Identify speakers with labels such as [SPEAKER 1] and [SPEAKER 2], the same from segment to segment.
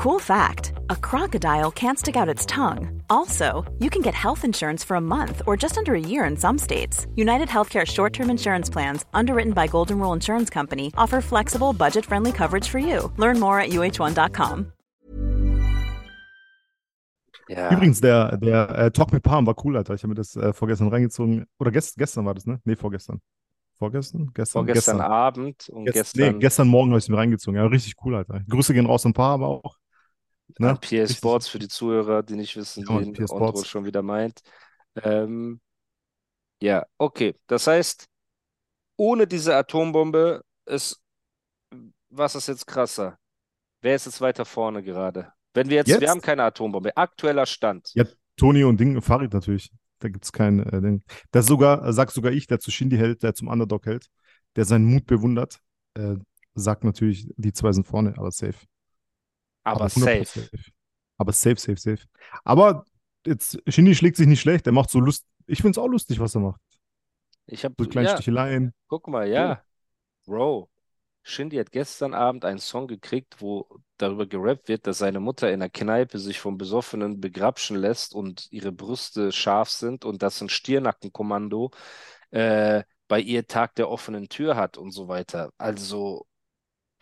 [SPEAKER 1] Cool fact a crocodile can't stick out its tongue. Also, you can get health insurance for a month or just under a year in some states. United Healthcare short term insurance plans, underwritten by Golden Rule Insurance Company, offer flexible, budget friendly coverage for you. Learn more at uh1.com.
[SPEAKER 2] Ja.
[SPEAKER 3] Übrigens, der, der äh, Talk mit Palm war cool, Alter. Ich habe mir das äh, vorgestern reingezogen. Oder gest, gestern war das, ne? Nee, vorgestern. Vorgestern? Gestern?
[SPEAKER 2] Vorgestern
[SPEAKER 3] gestern.
[SPEAKER 2] Abend und
[SPEAKER 3] Gest-
[SPEAKER 2] gestern
[SPEAKER 3] Nee, gestern Morgen habe ich es mir reingezogen. Ja, richtig cool, Alter. Grüße gehen raus an Paar, aber auch. Ne?
[SPEAKER 2] PA. Sports für die Zuhörer, die nicht wissen,
[SPEAKER 3] Ja,
[SPEAKER 2] wen
[SPEAKER 3] Sports.
[SPEAKER 2] schon wieder meint. Ähm, ja, okay. Das heißt, ohne diese Atombombe ist, was ist jetzt krasser? Wer ist jetzt weiter vorne gerade? Wenn wir jetzt,
[SPEAKER 3] Jetzt?
[SPEAKER 2] wir haben keine Atombombe. Aktueller Stand.
[SPEAKER 3] Ja, Toni und Ding, Farid natürlich. Da gibt es kein äh, Ding. Das sogar, äh, sagt sogar ich, der zu Shindy hält, der zum Underdog hält, der seinen Mut bewundert, äh, sagt natürlich, die zwei sind vorne, aber safe.
[SPEAKER 2] Aber
[SPEAKER 3] 100%
[SPEAKER 2] safe.
[SPEAKER 3] Aber safe, safe, safe. Aber jetzt, Shindy schlägt sich nicht schlecht, er macht so Lust. Ich finde es auch lustig, was er macht.
[SPEAKER 2] Ich habe,
[SPEAKER 3] So kleine
[SPEAKER 2] ja,
[SPEAKER 3] Sticheleien.
[SPEAKER 2] guck mal, ja. Bro, Shindy hat gestern Abend einen Song gekriegt, wo darüber gerappt wird, dass seine Mutter in der Kneipe sich vom Besoffenen begrapschen lässt und ihre Brüste scharf sind und dass ein Stirnackenkommando äh, bei ihr Tag der offenen Tür hat und so weiter. Also,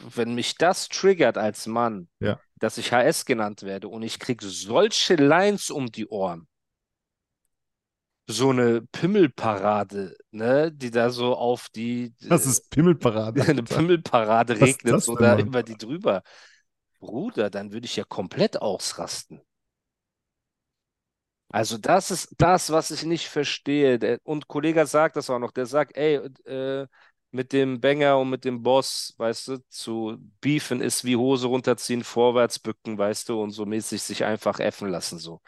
[SPEAKER 2] wenn mich das triggert als Mann,
[SPEAKER 3] Ja.
[SPEAKER 2] dass ich HS genannt werde und ich kriege solche Lines um die Ohren, so eine Pimmelparade, ne, die da so auf die
[SPEAKER 3] Das ist Pimmelparade.
[SPEAKER 2] eine. Pimmelparade regnet
[SPEAKER 3] Mann?
[SPEAKER 2] über die drüber. Bruder, dann würde ich ja komplett ausrasten. Also das ist das, was ich nicht verstehe. Der, und Kollege sagt das auch noch, der sagt, ey, äh, mit dem Banger und mit dem Boss, weißt du, zu beefen ist wie Hose runterziehen, vorwärts bücken, weißt du, und so mäßig sich einfach äffen lassen, so.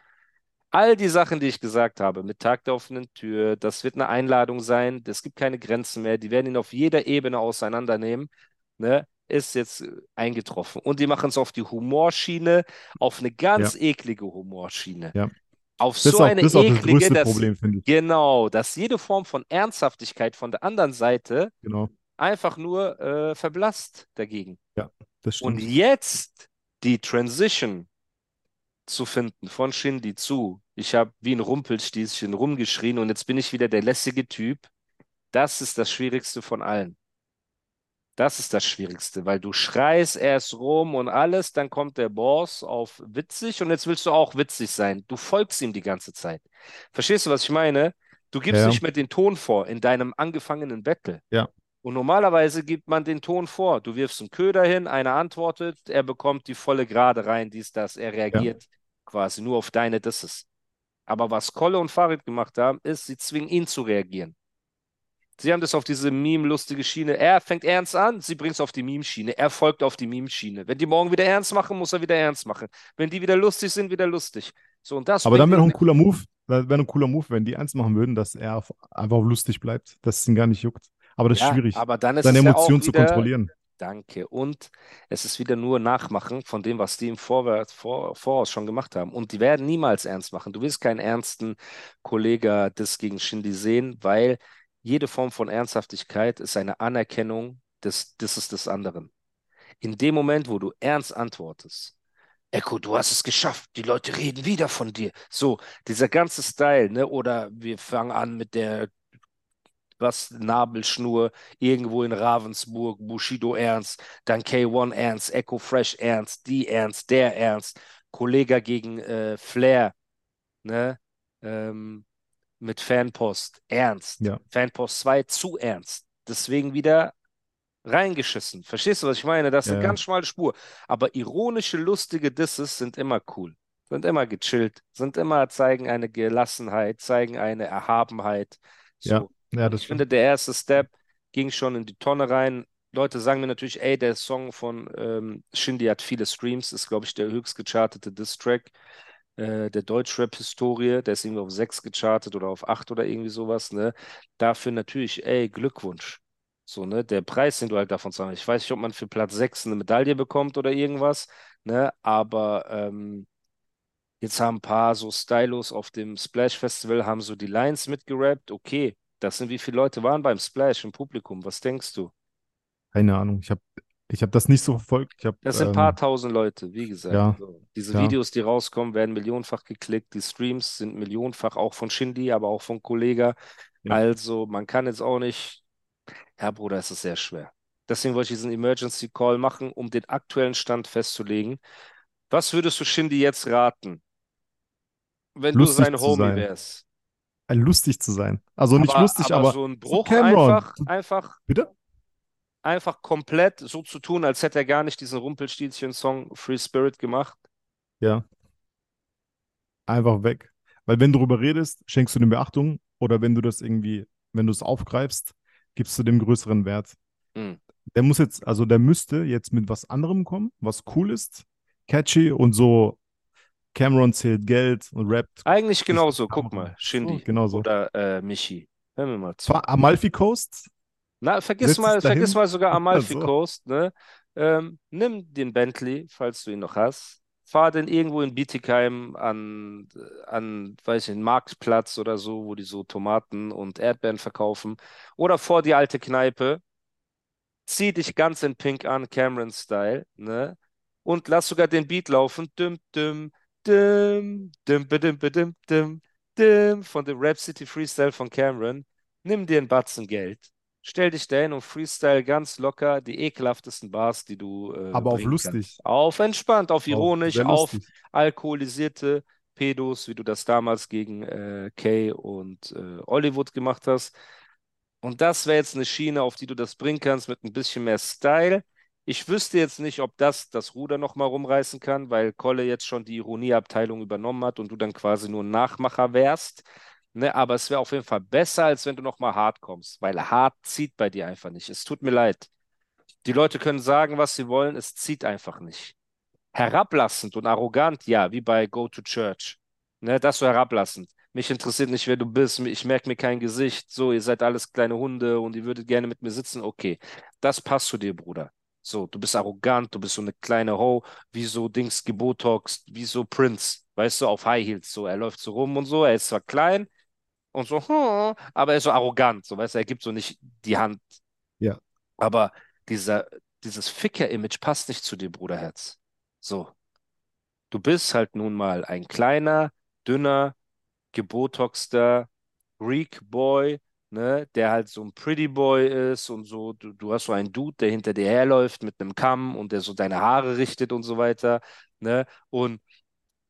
[SPEAKER 2] All die Sachen, die ich gesagt habe, mit Tag der offenen Tür, das wird eine Einladung sein, es gibt keine Grenzen mehr, die werden ihn auf jeder Ebene auseinandernehmen, ne, ist jetzt eingetroffen. Und die machen es auf die Humorschiene, auf eine ganz eklige Humorschiene.
[SPEAKER 3] Ja.
[SPEAKER 2] Auf
[SPEAKER 3] Das
[SPEAKER 2] so
[SPEAKER 3] auch,
[SPEAKER 2] eine
[SPEAKER 3] das das
[SPEAKER 2] eklige, dass,
[SPEAKER 3] Problem, ich.
[SPEAKER 2] genau, dass jede Form von Ernsthaftigkeit von der anderen Seite
[SPEAKER 3] Genau.
[SPEAKER 2] einfach nur äh, verblasst dagegen.
[SPEAKER 3] Das
[SPEAKER 2] Und
[SPEAKER 3] stimmt.
[SPEAKER 2] jetzt die Transition zu finden von Shindy zu, ich habe wie ein Rumpelstilzchen rumgeschrien und jetzt bin ich wieder der lässige Typ, das ist das Schwierigste von allen. Das ist das Schwierigste, weil du schreist erst rum und alles, dann kommt der Boss auf witzig und jetzt willst du auch witzig sein. Du folgst ihm die ganze Zeit. Verstehst du, was ich meine? Du gibst
[SPEAKER 3] Ja.
[SPEAKER 2] nicht mehr den Ton vor in deinem angefangenen Battle.
[SPEAKER 3] Ja.
[SPEAKER 2] Und normalerweise gibt man den Ton vor. Du wirfst einen Köder hin, einer antwortet, er bekommt die volle Gerade rein, dies, das. Er reagiert quasi nur auf deine Disses. Aber was Kolle und Farid gemacht haben, ist, sie zwingen ihn zu reagieren. Sie haben das auf diese Meme-lustige Schiene. Er fängt ernst an, sie bringt es auf die Meme-Schiene. Er folgt auf die Meme-Schiene. Wenn die morgen wieder ernst machen, muss er wieder ernst machen. Wenn die wieder lustig sind, wieder lustig. So, und das
[SPEAKER 3] Aber dann wäre noch ein cooler Move. Wäre ein cooler Move, wenn die eins machen würden, dass er einfach lustig bleibt, dass es ihn gar nicht juckt. Aber das ist
[SPEAKER 2] Ja,
[SPEAKER 3] schwierig,
[SPEAKER 2] aber dann ist
[SPEAKER 3] seine
[SPEAKER 2] es ja auch
[SPEAKER 3] Emotionen zu kontrollieren.
[SPEAKER 2] Danke. Und es ist wieder nur Nachmachen von dem, was die im Vorwärts, vor, Voraus schon gemacht haben. Und die werden niemals ernst machen. Du wirst keinen ernsten Kollege das gegen Shindy sehen, weil jede Form von Ernsthaftigkeit ist eine Anerkennung des Disses des anderen. In dem Moment, wo du ernst antwortest, Echo, du hast es geschafft, die Leute reden wieder von dir. So, dieser ganze Style, ne? Oder wir fangen an mit der was Nabelschnur irgendwo in Ravensburg, Bushido Ernst, dann K1 Ernst, Echo Fresh Ernst, die Ernst, der Ernst, Kollega gegen äh, Flair, ne? Ähm, mit Fanpost Ernst,
[SPEAKER 3] Ja.
[SPEAKER 2] Fanpost 2 zu ernst. Deswegen wieder reingeschissen. Verstehst du, was ich meine? Das ist eine
[SPEAKER 3] Ja.
[SPEAKER 2] ganz schmale Spur. Aber ironische, lustige Disses sind immer cool, sind immer gechillt, sind immer zeigen eine Gelassenheit, zeigen eine Erhabenheit. So.
[SPEAKER 3] Ja, ja,
[SPEAKER 2] ich finde, der erste Step ging schon in die Tonne rein. Leute sagen mir natürlich, ey, der Song von ähm, Shindy hat viele Streams, ist, glaube ich, der höchst gechartete Diss-Track äh, der Deutschrap-Historie. Der ist irgendwie auf 6 gechartet oder auf 8 oder irgendwie sowas, ne? Dafür natürlich, ey, Glückwunsch. So, ne? Der Preis, den du halt davon zahlst. Ich weiß nicht, ob man für Platz 6 eine Medaille bekommt oder irgendwas, ne? Aber ähm, jetzt haben ein paar so Stylos auf dem Splash Festival, haben so die Lines mitgerappt. Okay, das sind wie viele Leute waren beim Splash im Publikum? Was denkst du?
[SPEAKER 3] Keine Ahnung. Ich habe Ich habe das nicht so verfolgt. Hab,
[SPEAKER 2] Das sind ein paar
[SPEAKER 3] ähm,
[SPEAKER 2] tausend Leute, wie gesagt.
[SPEAKER 3] ja,
[SPEAKER 2] So. Diese
[SPEAKER 3] ja,
[SPEAKER 2] Videos, die rauskommen, werden millionenfach geklickt. Die Streams sind millionenfach, auch von Shindy, aber auch von Kollega.
[SPEAKER 3] ja.
[SPEAKER 2] Also, man kann jetzt auch nicht. Ja, Bruder, es ist sehr schwer. Deswegen wollte ich diesen Emergency Call machen, um den aktuellen Stand festzulegen. Was würdest du Shindy jetzt raten, wenn du
[SPEAKER 3] Lustig
[SPEAKER 2] sein
[SPEAKER 3] zu
[SPEAKER 2] Homie
[SPEAKER 3] sein.
[SPEAKER 2] wärst?
[SPEAKER 3] Äh, Lustig zu sein. Also nicht
[SPEAKER 2] Aber,
[SPEAKER 3] lustig,
[SPEAKER 2] aber
[SPEAKER 3] aber
[SPEAKER 2] so ein
[SPEAKER 3] so
[SPEAKER 2] Bruch
[SPEAKER 3] Cameron.
[SPEAKER 2] einfach, einfach,
[SPEAKER 3] Bitte?
[SPEAKER 2] Einfach komplett so zu tun, als hätte er gar nicht diesen Rumpelstilzchen-Song Free Spirit gemacht.
[SPEAKER 3] Ja, einfach weg. Weil wenn du darüber redest, schenkst du dem Beachtung oder wenn du das irgendwie, wenn du es aufgreifst, gibst du dem größeren Wert.
[SPEAKER 2] Hm.
[SPEAKER 3] Der muss jetzt, also der müsste jetzt mit was anderem kommen, was cool ist, catchy und so Cameron zählt Geld und rappt.
[SPEAKER 2] Eigentlich genauso, guck mal, Shindy
[SPEAKER 3] So, genau so.
[SPEAKER 2] oder äh, Michi. Hör mir mal zu.
[SPEAKER 3] Amalfi Coast,
[SPEAKER 2] Na, vergiss mal, vergiss mal sogar Amalfi
[SPEAKER 3] So.
[SPEAKER 2] Coast, ne? Ähm, nimm den Bentley, falls du ihn noch hast. Fahr den irgendwo in Bietigheim an, an, weiß ich, einen Marktplatz oder so, wo die so Tomaten und Erdbeeren verkaufen. Oder vor die alte Kneipe. Zieh dich ganz in Pink an, Cameron-Style, ne? Und lass sogar den Beat laufen. Düm, düm, düm, düm, düm, düm, düm, düm, von dem Rap City Freestyle von Cameron. Nimm dir einen Batzen Geld. Stell dich dahin und freestyle ganz locker die ekelhaftesten Bars, die du äh,
[SPEAKER 3] aber auf lustig.
[SPEAKER 2] kannst. Auf entspannt, auf
[SPEAKER 3] Auf
[SPEAKER 2] ironisch, auf
[SPEAKER 3] lustig.
[SPEAKER 2] alkoholisierte Pedos, wie du das damals gegen äh, Kay und äh, Hollywood gemacht hast. Und das wäre jetzt eine Schiene, auf die du das bringen kannst mit ein bisschen mehr Style. Ich wüsste jetzt nicht, ob das das Ruder nochmal rumreißen kann, weil Kolle jetzt schon die Ironieabteilung übernommen hat und du dann quasi nur ein Nachmacher wärst. Ne, aber es wäre auf jeden Fall besser, als wenn du nochmal hart kommst, weil hart zieht bei dir einfach nicht. Es tut mir leid. Die Leute können sagen, was sie wollen, es zieht einfach nicht. Herablassend und arrogant, ja, wie bei Go to Church. Ne, das so herablassend. Mich interessiert nicht, wer du bist. Ich merke mir kein Gesicht. So, ihr seid alles kleine Hunde und ihr würdet gerne mit mir sitzen. Okay, das passt zu dir, Bruder. So, du bist arrogant, du bist so eine kleine Ho, wie so Dings gebotoxt, wie so Prince, weißt du, auf High Heels. So, er läuft so rum und so. Er ist zwar klein und so, hm, aber er ist so arrogant. So, weißt du, er gibt so nicht die Hand.
[SPEAKER 3] Ja.
[SPEAKER 2] Aber dieser, dieses Ficker-Image passt nicht zu dir, Bruderherz. So. Du bist halt nun mal ein kleiner, dünner, gebotoxter Greek Boy, ne, der halt so ein Pretty Boy ist und so. Du, du hast so einen Dude, der hinter dir herläuft mit einem Kamm und der so deine Haare richtet und so weiter, ne? Und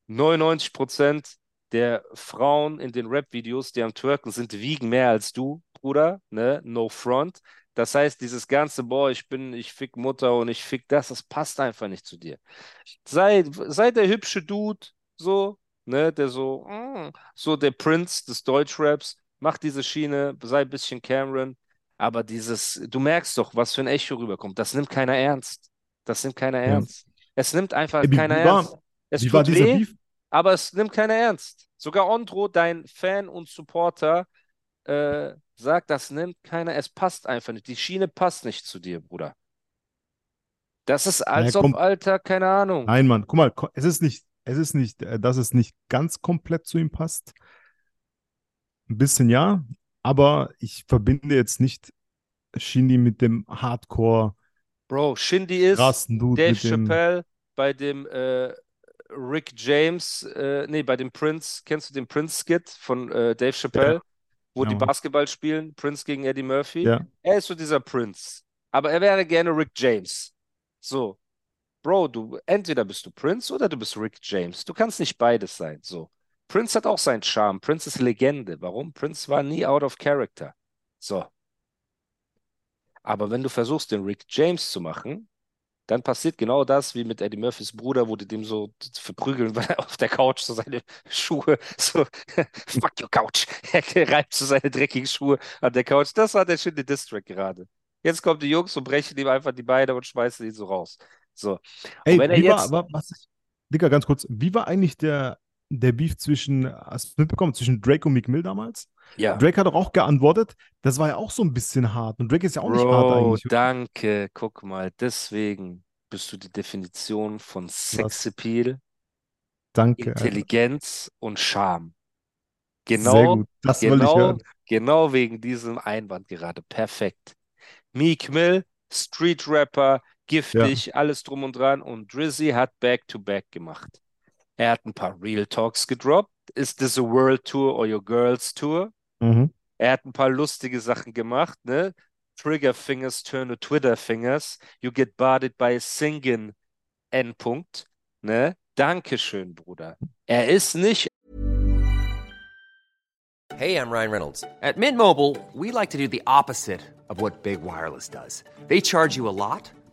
[SPEAKER 2] 99 Prozent der Frauen in den Rap-Videos, die am Twerken sind, wiegen mehr als du, Bruder, ne? No front. Das heißt, dieses ganze, boah, ich bin, ich fick Mutter und ich fick das, das passt einfach nicht zu dir. Sei, sei der hübsche Dude, so, ne, der so, mm, so der Prinz des Deutschraps, mach diese Schiene, sei ein bisschen Cameron, aber dieses, du merkst doch, was für ein Echo rüberkommt. Das nimmt keiner ernst. Das nimmt keiner
[SPEAKER 3] Ja.
[SPEAKER 2] ernst. Es nimmt einfach
[SPEAKER 3] Ey,
[SPEAKER 2] keiner
[SPEAKER 3] war,
[SPEAKER 2] ernst. Es
[SPEAKER 3] wie war dieser
[SPEAKER 2] weh,
[SPEAKER 3] Beef?
[SPEAKER 2] Aber es nimmt keiner ernst. Sogar Ondro, dein Fan und Supporter, äh, sagt, das nimmt keiner, es passt einfach nicht. Die Schiene passt nicht zu dir, Bruder. Das ist als
[SPEAKER 3] Naja,
[SPEAKER 2] ob. Alter, keine Ahnung.
[SPEAKER 3] Nein, Mann, guck mal, es ist nicht, es ist nicht, äh, dass es nicht ganz komplett zu ihm passt. Ein bisschen ja, aber ich verbinde jetzt nicht Shindy mit dem Hardcore,
[SPEAKER 2] Bro, Shindy ist
[SPEAKER 3] Dude
[SPEAKER 2] Dave
[SPEAKER 3] dem.
[SPEAKER 2] Chappelle bei dem äh, Rick James, äh, nee, bei dem Prince, kennst du den Prince-Skit von äh, Dave Chappelle, wo
[SPEAKER 3] Ja,
[SPEAKER 2] die. Basketball spielen, Prince gegen Eddie Murphy?
[SPEAKER 3] Ja,
[SPEAKER 2] Er ist so dieser Prince. Aber er wäre gerne Rick James. So, Bro, du, entweder bist du Prince oder du bist Rick James. Du kannst nicht beides sein. So. Prince hat auch seinen Charme. Prince ist Legende. Warum? Prince war nie out of character. So. Aber wenn du versuchst, den Rick James zu machen, dann passiert genau das wie mit Eddie Murphys Bruder, wo die dem so verprügeln, weil er auf der Couch so seine Schuhe so, fuck your Couch. Er reibt so seine dreckigen Schuhe an der Couch. Das war der schöne Distrack gerade. Jetzt kommen die Jungs und brechen ihm einfach die Beine und schmeißen ihn so raus. So. Und
[SPEAKER 3] Ey,
[SPEAKER 2] wenn er
[SPEAKER 3] war,
[SPEAKER 2] jetzt,
[SPEAKER 3] war, was ich, Digga, ganz kurz, wie war eigentlich der, der Beef zwischen, hast du mitbekommen, zwischen Drake und Meek Mill damals?
[SPEAKER 2] ja,
[SPEAKER 3] Drake hat doch auch geantwortet, das war ja auch so ein bisschen hart. Und Drake ist ja auch nicht hart
[SPEAKER 2] Bro,
[SPEAKER 3] eigentlich. oder?
[SPEAKER 2] danke. Guck mal, deswegen bist du die Definition von Sexappeal,
[SPEAKER 3] Danke, Alter.
[SPEAKER 2] Intelligenz und Charme.
[SPEAKER 3] Sehr
[SPEAKER 2] Genau, genau,
[SPEAKER 3] hören.
[SPEAKER 2] genau wegen diesem Einwand gerade. Perfekt. Meek Mill, Street Rapper, giftig, alles drum und dran. Und Drizzy hat Back-to-Back gemacht. Er hat ein paar Real Talks gedroppt. Is this a World Tour or your Girls Tour?
[SPEAKER 3] Mhm.
[SPEAKER 2] Er hat ein paar lustige Sachen gemacht, ne? Trigger Fingers turn to Twitter Fingers. You get barded by a singing Endpunkt, ne? Dankeschön, Bruder. Er ist nicht
[SPEAKER 4] Hey, I'm Ryan Reynolds. At Mint Mobile, we like to do the opposite of what Big Wireless does. They charge you a lot,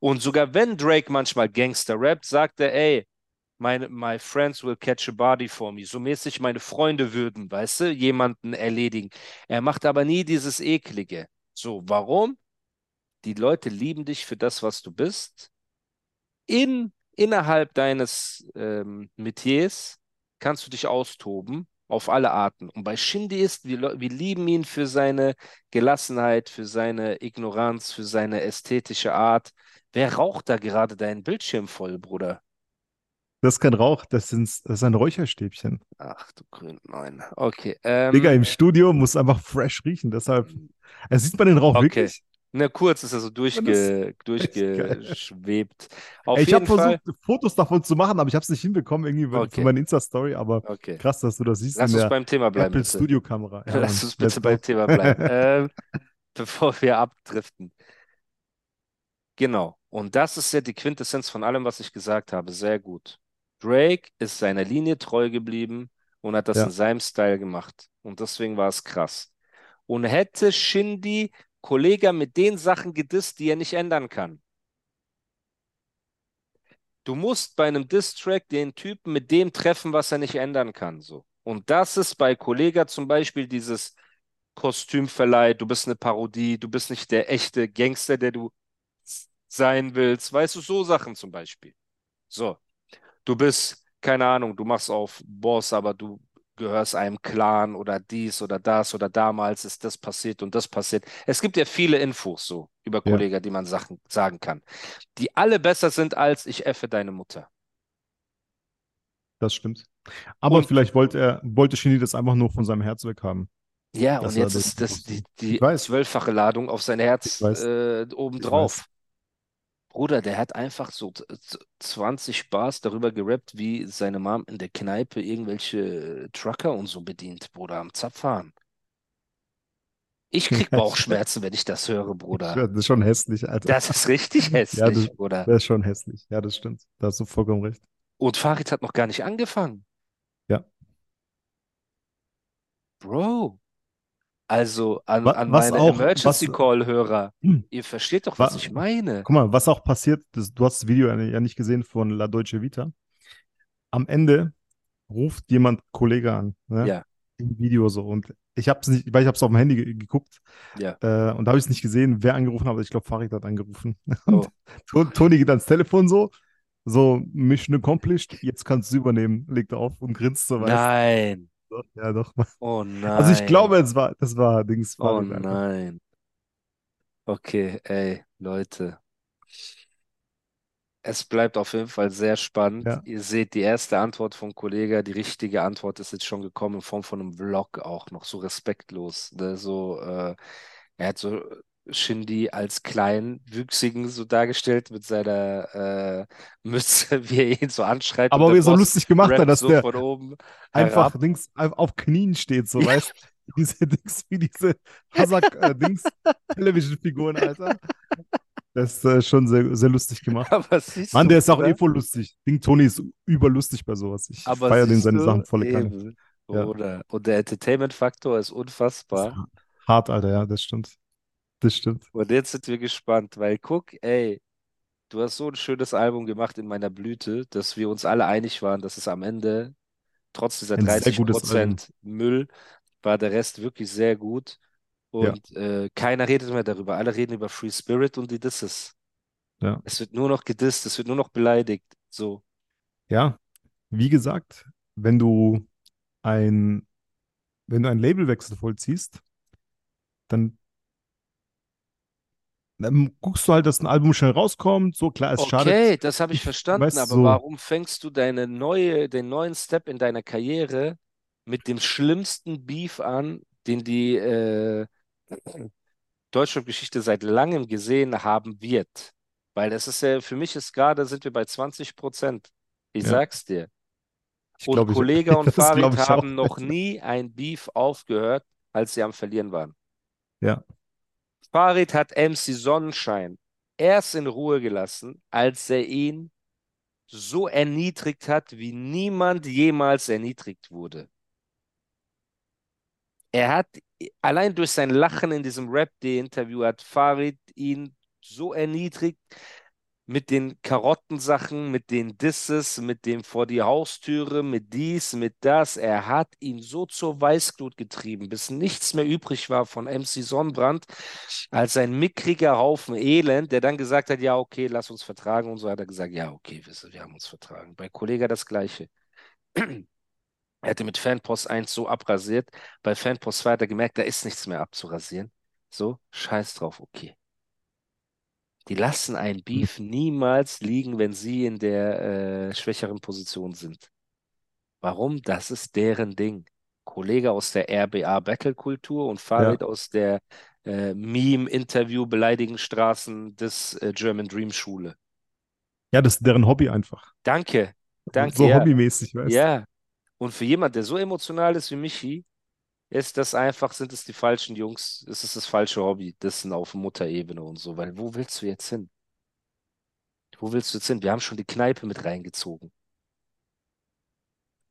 [SPEAKER 2] Und sogar wenn Drake manchmal Gangster rappt, sagt er, ey, meine, my friends will catch a body for me. So mäßig meine Freunde würden, weißt du, jemanden erledigen. Er macht aber nie dieses Eklige. So, warum? Die Leute lieben dich für das, was du bist. In, innerhalb deines ähm, Metiers kannst du dich austoben auf alle Arten. Und bei Shindy ist, wir, wir lieben ihn für seine Gelassenheit, für seine Ignoranz, für seine ästhetische Art. Wer raucht da gerade deinen Bildschirm voll, Bruder?
[SPEAKER 3] Das ist kein Rauch, das, sind, das ist ein Räucherstäbchen.
[SPEAKER 2] Ach du grün, nein. Okay. Ähm,
[SPEAKER 3] Digga, im Studio muss einfach fresh riechen, deshalb. Äh, sieht man den Rauch
[SPEAKER 2] Okay.
[SPEAKER 3] wirklich?
[SPEAKER 2] na, kurz ist er so durchge, durchgeschwebt. Auf
[SPEAKER 3] Ey, ich habe versucht, Fotos davon zu machen, aber ich habe es nicht hinbekommen, irgendwie für-
[SPEAKER 2] Okay.
[SPEAKER 3] meine Insta-Story. Aber
[SPEAKER 2] Okay.
[SPEAKER 3] krass, dass du das siehst
[SPEAKER 2] Lass uns beim Thema bleiben,
[SPEAKER 3] Apple. Studio-Kamera. Ja,
[SPEAKER 2] Lass uns bitte beim. Thema bleiben. ähm, bevor wir abdriften. Genau. Und das ist ja die Quintessenz von allem, was ich gesagt habe. Sehr gut. Drake ist seiner Linie treu geblieben und hat das
[SPEAKER 3] Ja.
[SPEAKER 2] in seinem Style gemacht. Und deswegen war es krass. Und hätte Shindy Kollega mit den Sachen gedisst, die er nicht ändern kann. Du musst bei einem Diss-Track den Typen mit dem treffen, was er nicht ändern kann. So. Und das ist bei Kollega zum Beispiel dieses Kostümverleih, du bist eine Parodie, du bist nicht der echte Gangster, der du sein willst. Weißt du, so Sachen zum Beispiel. So. Du bist, keine Ahnung, du machst auf Boss, aber du gehörst einem Clan oder dies oder das oder damals ist das passiert und das passiert. Es gibt ja viele Infos so über
[SPEAKER 3] Ja.
[SPEAKER 2] Kollega, die man Sachen sagen kann, die alle besser sind als ich effe deine Mutter.
[SPEAKER 3] Das stimmt. Aber
[SPEAKER 2] Und-
[SPEAKER 3] vielleicht wollte er, wollte Shindy das einfach nur von seinem Herz weghaben.
[SPEAKER 2] Ja,
[SPEAKER 3] Das
[SPEAKER 2] und jetzt ist das die, die zwölffache Ladung auf sein Herz äh, obendrauf. Bruder, der hat einfach so z- z- 20 Bars darüber gerappt, wie seine Mom in der Kneipe irgendwelche Trucker und so bedient, Bruder, am Zapfhahn. Ich krieg Bauchschmerzen, wenn ich das höre,
[SPEAKER 3] Ja,
[SPEAKER 2] Bruder.
[SPEAKER 3] Das ist schon hässlich, Alter.
[SPEAKER 2] Das ist richtig
[SPEAKER 3] Ja,
[SPEAKER 2] hässlich,
[SPEAKER 3] das-
[SPEAKER 2] Bruder.
[SPEAKER 3] Das ist schon hässlich. Ja, das stimmt. Da hast du vollkommen recht.
[SPEAKER 2] Und Farid hat noch gar nicht angefangen.
[SPEAKER 3] Ja.
[SPEAKER 2] Bro. Also an, an
[SPEAKER 3] was
[SPEAKER 2] meine
[SPEAKER 3] auch-
[SPEAKER 2] Emergency
[SPEAKER 3] was-
[SPEAKER 2] Call-Hörer,
[SPEAKER 3] Hm.
[SPEAKER 2] ihr versteht doch,
[SPEAKER 3] Wa-
[SPEAKER 2] was ich meine.
[SPEAKER 3] Guck mal, was auch passiert, das, du hast das Video ja nicht gesehen von La Dolce Vita. Am Ende ruft jemand Kollege an, ne?
[SPEAKER 2] Ja.
[SPEAKER 3] Im Video so. Und ich habe es nicht, weil ich habe es auf dem Handy ge- geguckt
[SPEAKER 2] Ja.
[SPEAKER 3] äh, und da habe ich es nicht gesehen, wer angerufen hat, aber ich glaube, Farid hat angerufen.
[SPEAKER 2] Oh.
[SPEAKER 3] Toni geht ans Telefon so, so Mission accomplished, jetzt kannst du übernehmen, legt auf und grinst so, weißt
[SPEAKER 2] Nein.
[SPEAKER 3] Ja, doch.
[SPEAKER 2] Oh nein.
[SPEAKER 3] Also ich glaube, es war, das war Dings
[SPEAKER 2] Oh nein. Okay, ey, Leute. Es bleibt auf jeden Fall sehr spannend.
[SPEAKER 3] Ja.
[SPEAKER 2] Ihr seht die erste Antwort vom Kollege, die richtige Antwort ist jetzt schon gekommen in Form von einem Vlog auch noch, so respektlos. Ne? So, äh, er hat so Shindy als kleinwüchsigen so dargestellt mit seiner äh, Mütze, wie er ihn so anschreibt.
[SPEAKER 3] Aber wie er so lustig gemacht hat, dass
[SPEAKER 2] so
[SPEAKER 3] der einfach
[SPEAKER 2] herab.
[SPEAKER 3] links auf Knien steht, so weißt Diese Dings wie diese Hazak-Dings-Television-Figuren, äh, Alter. Das ist äh, schon sehr, sehr lustig gemacht.
[SPEAKER 2] Aber
[SPEAKER 3] Mann, der ist auch
[SPEAKER 2] ne?
[SPEAKER 3] eh voll lustig. Ding Tony ist überlustig bei sowas. Ich feiere den seine Sachen volle Kanne. Ja.
[SPEAKER 2] Und der Entertainment-Faktor ist
[SPEAKER 3] unfassbar. Ist hart, Alter, ja, das stimmt. Das stimmt.
[SPEAKER 2] Und jetzt sind wir gespannt, weil guck, ey, du hast so ein schönes Album gemacht in meiner Blüte, dass wir uns alle einig waren, dass es am Ende, trotz dieser
[SPEAKER 3] Ein sehr
[SPEAKER 2] 30
[SPEAKER 3] gutes Album.
[SPEAKER 2] Prozent Müll, war der Rest wirklich sehr gut.
[SPEAKER 3] Ja.
[SPEAKER 2] Und äh, keiner redet mehr darüber. Alle reden über Free Spirit und die Disses.
[SPEAKER 3] Ja.
[SPEAKER 2] Es wird nur noch gedisst, es wird nur noch beleidigt. So.
[SPEAKER 3] Ja, wie gesagt, wenn du ein, wenn du einen Labelwechsel vollziehst, dann, dann guckst du halt, dass ein Album schnell rauskommt. So klar, es schadet.
[SPEAKER 2] Okay, das habe ich
[SPEAKER 3] Ich
[SPEAKER 2] verstanden,
[SPEAKER 3] weiß
[SPEAKER 2] aber
[SPEAKER 3] so.
[SPEAKER 2] warum fängst du deine neue, den neuen Step in deiner Karriere mit dem schlimmsten Beef an, den die äh, Deutschrap-Geschichte seit langem gesehen haben wird? Weil das ist ja, für mich ist gerade, sind wir bei 20 Prozent. Ich
[SPEAKER 3] Ja.
[SPEAKER 2] sag's dir.
[SPEAKER 3] Ich
[SPEAKER 2] Und
[SPEAKER 3] glaube, ich,
[SPEAKER 2] Kollega und Farid
[SPEAKER 3] ich
[SPEAKER 2] haben noch nie ein Beef aufgehört, als sie am Verlieren waren.
[SPEAKER 3] Ja,
[SPEAKER 2] Farid hat MC Sonnenschein erst in Ruhe gelassen, als er ihn so erniedrigt hat, wie niemand jemals erniedrigt wurde. Er hat allein durch sein Lachen in diesem Rap-Day-Interview hat Farid ihn so erniedrigt mit den Karottensachen, mit den Disses, mit dem vor die Haustüre, mit dies, mit das. Er hat ihn so zur Weißglut getrieben, bis nichts mehr übrig war von MC Sonnenbrand, als ein mickriger Haufen Elend, der dann gesagt hat, ja, okay, lass uns vertragen. Und so hat er gesagt, ja, okay, wir, haben uns vertragen. Bei Kollega das Gleiche. Er hatte mit Fanpost 1 so abrasiert, bei Fanpost 2 hat er gemerkt, da ist nichts mehr abzurasieren. So, scheiß drauf, okay. Die lassen ein Beef niemals liegen, wenn sie in der äh, schwächeren Position sind. Warum? Das ist deren Ding. Kollege aus der RBA-Battle-Kultur und Farid aus der äh, Meme-Interview beleidigen Straßen des äh, German Dream Schule.
[SPEAKER 3] ja, das ist deren Hobby einfach.
[SPEAKER 2] Danke, danke,
[SPEAKER 3] So
[SPEAKER 2] ja.
[SPEAKER 3] hobbymäßig, weißt du.
[SPEAKER 2] Ja. Und für jemand, der so emotional ist wie Michi, ist das einfach, sind es die falschen Jungs, ist es das falsche Hobby, Dissen auf Mutterebene und so, weil wo willst du jetzt hin? Wo willst du jetzt hin? Wir haben schon die Kneipe mit reingezogen.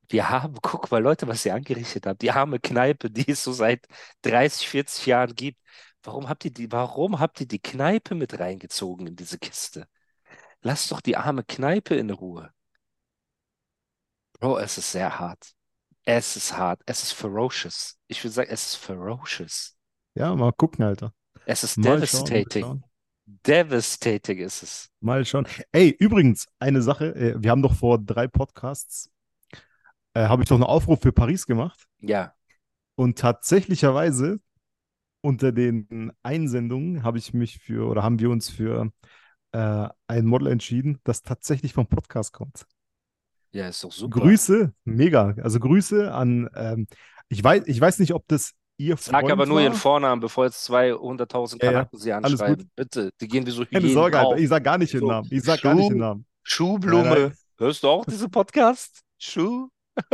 [SPEAKER 2] Wir haben, guck mal, Leute, was ihr angerichtet habt, die arme Kneipe, die es so seit 30, 40 Jahren gibt. Warum habt ihr die, warum habt ihr die Kneipe mit reingezogen in diese Kiste? Lasst doch die arme Kneipe in Ruhe. Bro, es ist sehr hart. Es ist hart. Es ist ferocious. Ich würde sagen, es ist ferocious.
[SPEAKER 3] Ja, mal gucken, Alter.
[SPEAKER 2] Es ist
[SPEAKER 3] Mal
[SPEAKER 2] devastating.
[SPEAKER 3] schauen.
[SPEAKER 2] Devastating ist es.
[SPEAKER 3] Mal schauen. Ey, übrigens, eine Sache. äh, Wir haben doch vor drei Podcasts, äh, habe ich doch einen Aufruf für Paris gemacht.
[SPEAKER 2] Ja.
[SPEAKER 3] Und tatsächlicherweise unter den Einsendungen habe ich mich für, oder haben wir uns für äh, ein Model entschieden, das tatsächlich vom Podcast kommt.
[SPEAKER 2] Ja, ist doch super.
[SPEAKER 3] Grüße, mega. Also Grüße an, ähm, ich weiß, ich weiß nicht, ob das ihr
[SPEAKER 2] Sag
[SPEAKER 3] Freund
[SPEAKER 2] aber nur ihren
[SPEAKER 3] war.
[SPEAKER 2] Vornamen, bevor jetzt 200.000
[SPEAKER 3] Ja, ja.
[SPEAKER 2] Kanaken sie
[SPEAKER 3] Alles
[SPEAKER 2] anschreiben. Bitte, die gehen wie so
[SPEAKER 3] Keine Sorge. Alter. Ich sag gar nicht den
[SPEAKER 2] So,
[SPEAKER 3] Namen. Ich sag gar nicht den
[SPEAKER 2] Schuh,
[SPEAKER 3] Namen.
[SPEAKER 2] Schuhblume.
[SPEAKER 3] Nein, nein.
[SPEAKER 2] Hörst du auch diesen Podcast? Schuh?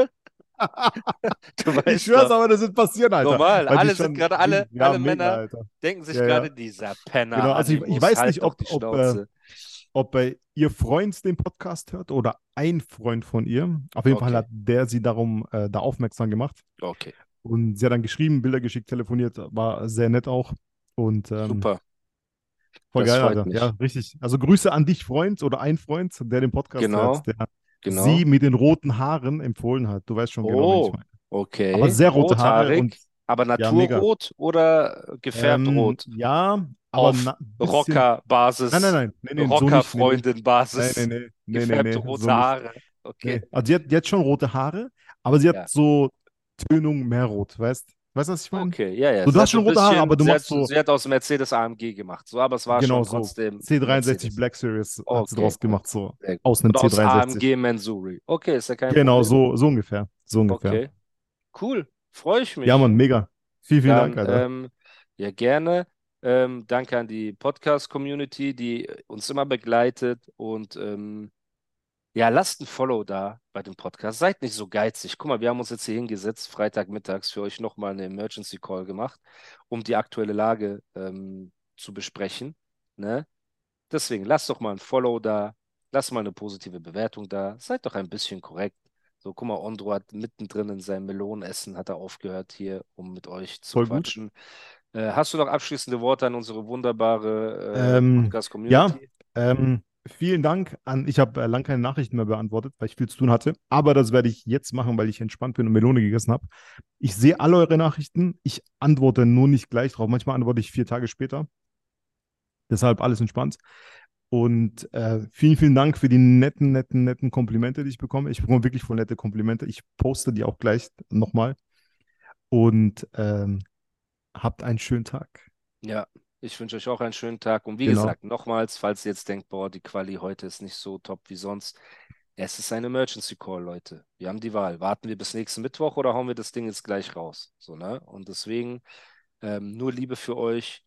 [SPEAKER 2] Du
[SPEAKER 3] Ich
[SPEAKER 2] weißt
[SPEAKER 3] schwör's
[SPEAKER 2] doch.
[SPEAKER 3] aber, das wird passieren, Alter.
[SPEAKER 2] Normal, alle sind gerade, alle,
[SPEAKER 3] ja,
[SPEAKER 2] alle
[SPEAKER 3] mega,
[SPEAKER 2] Männer
[SPEAKER 3] Alter.
[SPEAKER 2] denken sich
[SPEAKER 3] Ja, ja.
[SPEAKER 2] gerade, dieser Penner.
[SPEAKER 3] Genau, also ich- ich weiß
[SPEAKER 2] halt
[SPEAKER 3] nicht, ob-
[SPEAKER 2] die
[SPEAKER 3] ob, äh. Ob ihr Freund den Podcast hört oder ein Freund von ihr. Auf jeden Fall
[SPEAKER 2] Okay.
[SPEAKER 3] hat der sie darum äh, da aufmerksam gemacht.
[SPEAKER 2] Okay,
[SPEAKER 3] Und sie hat dann geschrieben, Bilder geschickt, telefoniert, war sehr nett auch. Und ähm,
[SPEAKER 2] super.
[SPEAKER 3] voll
[SPEAKER 2] Das
[SPEAKER 3] geil, Alter.
[SPEAKER 2] mich.
[SPEAKER 3] Ja, richtig. Also Grüße an dich, Freund, oder ein Freund, der den Podcast
[SPEAKER 2] Genau,
[SPEAKER 3] hört, der
[SPEAKER 2] Genau.
[SPEAKER 3] sie mit den roten Haaren empfohlen hat. Du weißt schon genau,
[SPEAKER 2] Oh,
[SPEAKER 3] ich meine.
[SPEAKER 2] okay.
[SPEAKER 3] Aber sehr rote Haare
[SPEAKER 2] Rothaarig,
[SPEAKER 3] und
[SPEAKER 2] aber
[SPEAKER 3] Ja,
[SPEAKER 2] naturrot oder gefärbt
[SPEAKER 3] ähm,
[SPEAKER 2] rot?
[SPEAKER 3] Ja, aber
[SPEAKER 2] Auf Rocker-Basis.
[SPEAKER 3] Nein, nein, nein. So. Nee, nee.
[SPEAKER 2] Rocker-Freundin-Basis.
[SPEAKER 3] Nee, nee, nee. Nee, nee,
[SPEAKER 2] Gefärbte
[SPEAKER 3] nee,
[SPEAKER 2] rote
[SPEAKER 3] so.
[SPEAKER 2] Haare. Okay.
[SPEAKER 3] Nee. Also sie hat, die hat schon rote Haare, aber sie hat
[SPEAKER 2] Ja.
[SPEAKER 3] so Tönung mehr rot, weißt Weißt du, was ich meine?
[SPEAKER 2] Okay, ja, ja.
[SPEAKER 3] So, du hast schon rote Haare,
[SPEAKER 2] bisschen-
[SPEAKER 3] aber du machst
[SPEAKER 2] hat,
[SPEAKER 3] so-
[SPEAKER 2] Sie hat aus Mercedes AMG gemacht, so, aber es war
[SPEAKER 3] Genau
[SPEAKER 2] schon
[SPEAKER 3] so.
[SPEAKER 2] trotzdem
[SPEAKER 3] C63
[SPEAKER 2] Mercedes.
[SPEAKER 3] Black Series hat sie
[SPEAKER 2] Okay,
[SPEAKER 3] draus gemacht, so aus einem
[SPEAKER 2] Oder aus
[SPEAKER 3] C63.
[SPEAKER 2] AMG Mansouri. Okay, ist ja kein
[SPEAKER 3] Genau,
[SPEAKER 2] Problem.
[SPEAKER 3] so, so ungefähr. So ungefähr.
[SPEAKER 2] Okay. Cool. Freue ich mich.
[SPEAKER 3] Ja, Mann, mega. Vielen, vielen
[SPEAKER 2] Dann,
[SPEAKER 3] Dank, Alter.
[SPEAKER 2] ähm, ja, gerne. Ähm, danke an die Podcast-Community, die uns immer begleitet. Und ähm, ja, lasst ein Follow da bei dem Podcast. Seid nicht so geizig. Guck mal, wir haben uns jetzt hier hingesetzt, Freitagmittags, für euch nochmal eine Emergency Call gemacht, um die aktuelle Lage ähm, zu besprechen. Ne? Deswegen lasst doch mal ein Follow da, lasst mal eine positive Bewertung da, seid doch ein bisschen korrekt. So, guck mal, Ondro hat mittendrin in seinem Melonenessen hat er aufgehört hier, um mit euch zu
[SPEAKER 3] Voll gut.
[SPEAKER 2] quatschen. Äh, hast du noch abschließende Worte an unsere wunderbare äh,
[SPEAKER 3] Ähm,
[SPEAKER 2] Podcast-Community?
[SPEAKER 3] ja, ähm, vielen Dank an, ich habe äh, lange keine Nachrichten mehr beantwortet, weil ich viel zu tun hatte, aber das werde ich jetzt machen, weil ich entspannt bin und Melone gegessen habe. Ich sehe alle eure Nachrichten, ich antworte nur nicht gleich drauf, manchmal antworte ich vier Tage später. Deshalb alles entspannt. Und äh, vielen, vielen Dank für die netten, netten, netten Komplimente, die ich bekomme. Ich bekomme wirklich voll nette Komplimente. Ich poste die auch gleich nochmal. Und ähm, habt einen schönen Tag.
[SPEAKER 2] Ja, ich wünsche euch auch einen schönen Tag. Und wie
[SPEAKER 3] Genau.
[SPEAKER 2] gesagt, nochmals, falls ihr jetzt denkt, boah, die Quali heute ist nicht so top wie sonst. Es ist ein Emergency Call, Leute. Wir haben die Wahl. Warten wir bis nächsten Mittwoch oder hauen wir das Ding jetzt gleich raus? So, ne? Und deswegen ähm, nur Liebe für euch.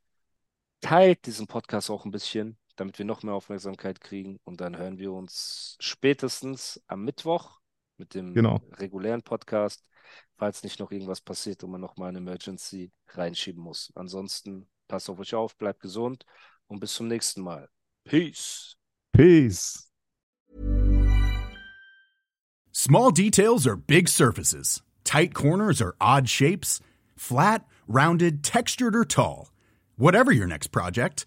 [SPEAKER 2] Teilt diesen Podcast auch ein bisschen, damit wir noch mehr Aufmerksamkeit kriegen. Und dann hören wir uns spätestens am Mittwoch mit dem
[SPEAKER 3] Genau.
[SPEAKER 2] regulären Podcast, falls nicht noch irgendwas passiert und man nochmal eine Emergency reinschieben muss. Ansonsten passt auf euch auf, bleibt gesund und bis zum nächsten Mal. Peace.
[SPEAKER 3] Peace.
[SPEAKER 5] Small details are big surfaces. Tight corners are odd shapes. Flat, rounded, textured, or tall. Whatever your next project,